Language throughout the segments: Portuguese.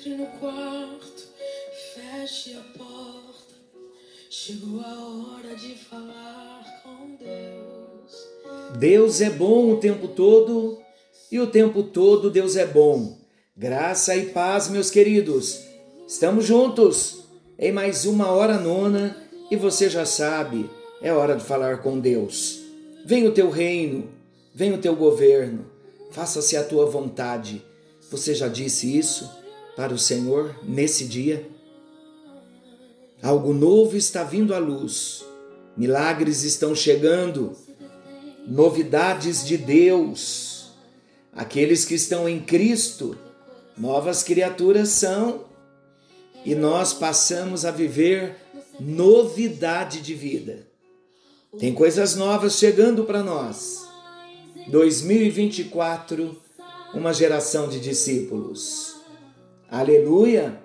Entre no quarto, feche a porta. Chegou a hora de falar com Deus. Deus é bom o tempo todo e o tempo todo Deus é bom. Graça e paz, meus queridos. Estamos juntos em mais uma hora nona e você já sabe, é hora de falar com Deus. Vem o teu reino, vem o teu governo, faça-se a tua vontade. Você já disse isso para o Senhor nesse dia? Algo novo está vindo à luz, milagres estão chegando, novidades de Deus. Aqueles que estão em Cristo, novas criaturas são, e nós passamos a viver novidade de vida. Tem coisas novas chegando para nós. 2024, uma geração de discípulos. Aleluia!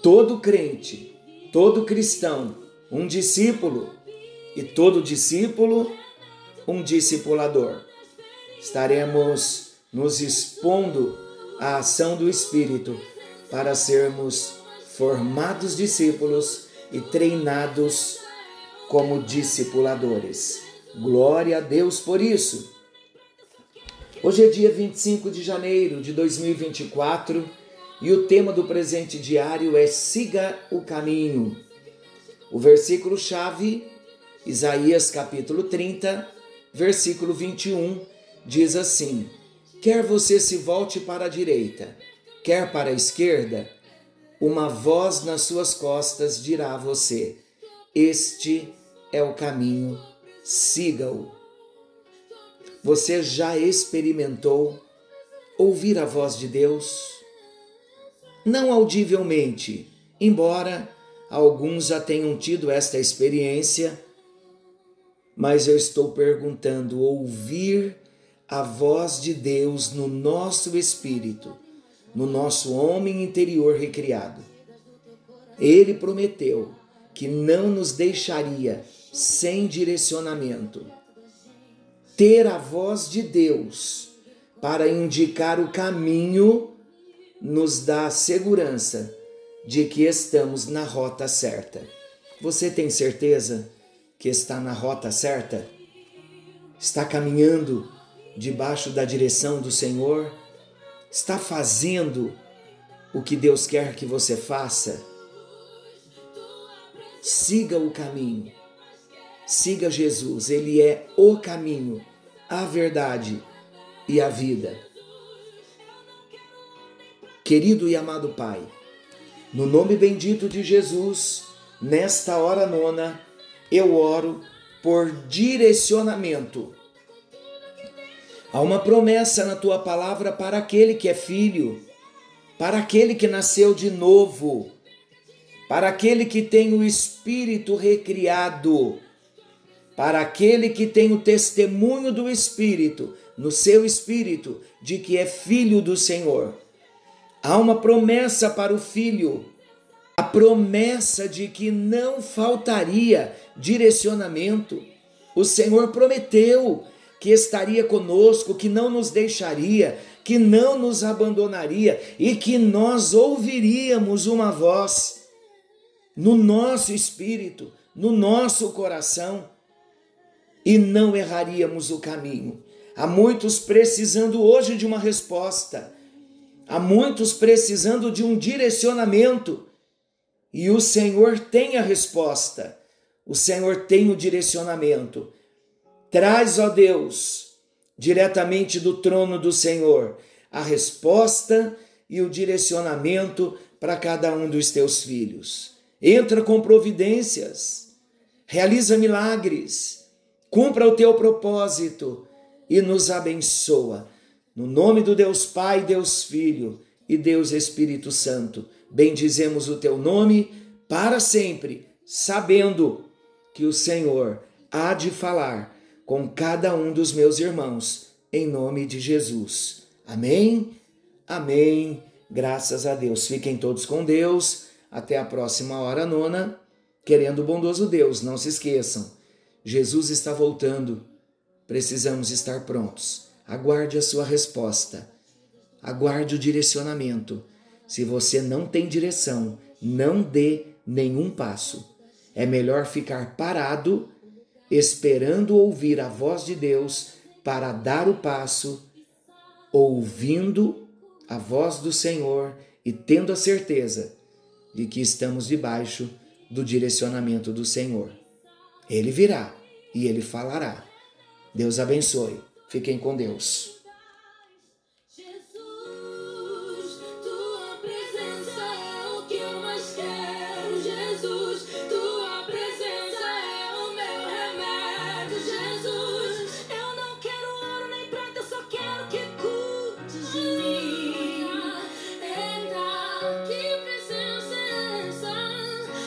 Todo crente, todo cristão, um discípulo, e todo discípulo, um discipulador. Estaremos nos expondo à ação do Espírito para sermos formados discípulos e treinados como discipuladores. Glória a Deus por isso. Hoje é dia 25 de janeiro de 2024 e o tema do presente diário é Siga o caminho. O versículo chave, Isaías capítulo 30, versículo 21, diz assim: Quer você se volte para a direita, quer para a esquerda, uma voz nas suas costas dirá a você: Este é o caminho siga-o. Você já experimentou ouvir a voz de Deus? Não audivelmente, embora alguns já tenham tido esta experiência, mas eu estou perguntando: ouvir a voz de Deus no nosso espírito, no nosso homem interior recriado. Ele prometeu que não nos deixaria sem direcionamento. Ter a voz de Deus para indicar o caminho nos dá a segurança de que estamos na rota certa. Você tem certeza que está na rota certa? Está caminhando debaixo da direção do Senhor? Está fazendo o que Deus quer que você faça? Siga o caminho Siga Jesus, ele é o caminho, a verdade e a vida. Querido e amado Pai, no nome bendito de Jesus, nesta hora nona, eu oro por direcionamento. Há uma promessa na tua palavra para aquele que é filho, para aquele que nasceu de novo, para aquele que tem o espírito recriado para aquele que tem o testemunho do Espírito, no seu espírito, de que é filho do Senhor. Há uma promessa para o filho, a promessa de que não faltaria direcionamento. O Senhor prometeu que estaria conosco, que não nos deixaria, que não nos abandonaria e que nós ouviríamos uma voz no nosso espírito, no nosso coração e não erraríamos o caminho. Há muitos precisando hoje de uma resposta, há muitos precisando de um direcionamento, e o Senhor tem a resposta, o Senhor tem o direcionamento. Traz, ó Deus, diretamente do trono do Senhor, a resposta e o direcionamento para cada um dos teus filhos. Entra com providências, realiza milagres cumpra o teu propósito e nos abençoa. No nome do Deus Pai, Deus Filho e Deus Espírito Santo, bendizemos o teu nome para sempre, sabendo que o Senhor há de falar com cada um dos meus irmãos, em nome de Jesus. Amém? Amém. Graças a Deus. Fiquem todos com Deus. Até a próxima hora nona. Querendo o bondoso Deus, não se esqueçam Jesus está voltando. Precisamos estar prontos. Aguarde a sua resposta. Aguarde o direcionamento. Se você não tem direção, não dê nenhum passo. É melhor ficar parado, esperando ouvir a voz de Deus para dar o passo, ouvindo a voz do Senhor e tendo a certeza de que estamos debaixo do direcionamento do Senhor. Ele virá e ele falará. Deus abençoe. Fiquem com Deus.